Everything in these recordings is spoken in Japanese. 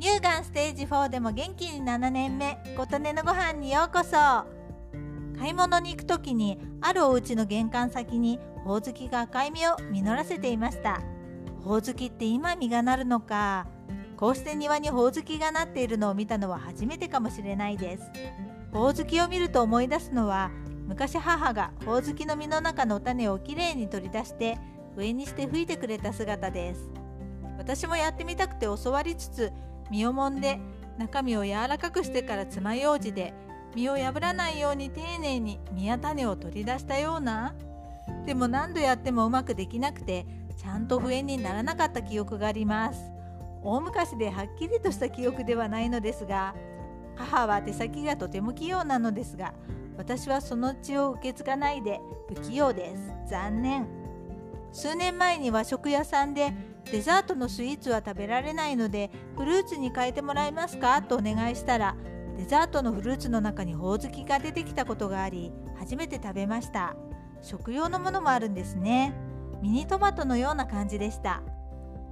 乳がんステージ4でも元気に7年目琴音のご飯にようこそ。買い物に行く時にあるお家の玄関先にほおずきが赤い実を実らせていました。ほおずきって今実がなるのか。こうして庭にほおずきがなっているのを見たのは初めてかもしれないです。ほおずきを見ると思い出すのは昔母がほおずきの実の中の種をきれいに取り出して上にして吹いてくれた姿です。私もやってみたくて教わりつつ身をもんで中身を柔らかくしてから爪楊枝で身を破らないように丁寧に実や種を取り出したような。でも何度やってもうまくできなくてちゃんと笛にならなかった記憶があります。大昔ではっきりとした記憶ではないのですが母は手先がとても器用なのですが私はその血を受け継がないで不器用です。残念。数年前に和食屋さんでデザートのスイーツは食べられないのでフルーツに変えてもらえますか？とお願いしたらデザートのフルーツの中にほおずきが出てきたことがあり初めて食べました。食用のものもあるんですね。ミニトマトのような感じでした。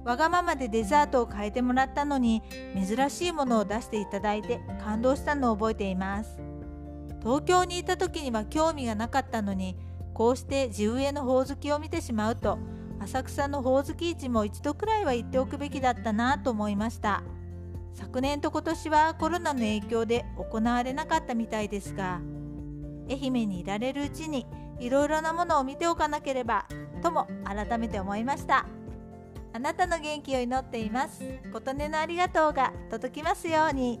わがままでデザートを変えてもらったのに珍しいものを出していただいて感動したのを覚えています。東京にいた時には興味がなかったのにこうして地植えのほおずきを見てしまうと浅草のほおずき市も一度くらいは行っておくべきだったなと思いました。昨年と今年はコロナの影響で行われなかったみたいですが愛媛にいられるうちにいろいろなものを見ておかなければとも改めて思いました。あなたの元気を祈っています。琴音のありがとうが届きますように。